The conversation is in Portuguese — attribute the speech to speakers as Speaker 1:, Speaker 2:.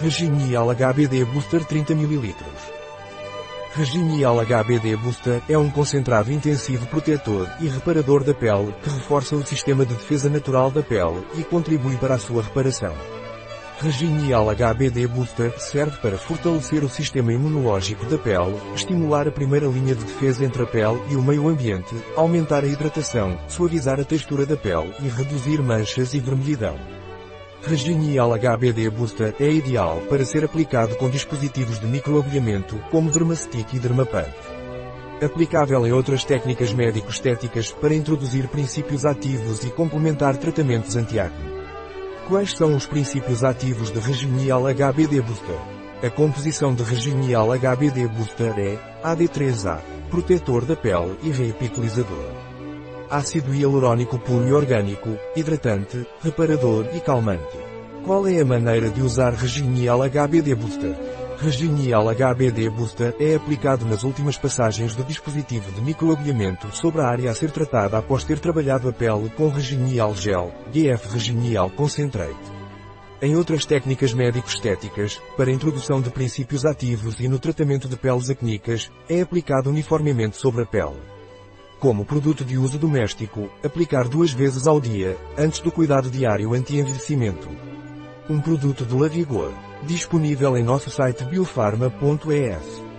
Speaker 1: Reginial HBD Booster 30 ml. Reginial HBD Booster é um concentrado intensivo protetor e reparador da pele que reforça o sistema de defesa natural da pele e contribui para a sua reparação. Reginial HBD Booster serve para fortalecer o sistema imunológico da pele, estimular a primeira linha de defesa entre a pele e o meio ambiente, aumentar a hidratação, suavizar a textura da pele e reduzir manchas e vermelhidão. Reginial HBD Booster é ideal para ser aplicado com dispositivos de microagulhamento, como Dermastick e Dermapump. Aplicável em outras técnicas médico-estéticas para introduzir princípios ativos e complementar tratamentos antiacne. Quais são os princípios ativos de Reginial HBD Booster? A composição de Reginial HBD Booster é AD3A, protetor da pele e reepitelizador. Ácido hialurônico puro e orgânico, hidratante, reparador e calmante. Qual é a maneira de usar Reginial HBD Booster? Reginial HBD Booster é aplicado nas últimas passagens do dispositivo de microagulhamento sobre a área a ser tratada após ter trabalhado a pele com Reginial Gel, GF Reginial Concentrate. Em outras técnicas médico-estéticas, para introdução de princípios ativos e no tratamento de peles acníicas, é aplicado uniformemente sobre a pele. Como produto de uso doméstico, aplicar duas vezes ao dia, antes do cuidado diário anti-envelhecimento. Um produto de Lavigor. Disponível em nosso site biofarma.es.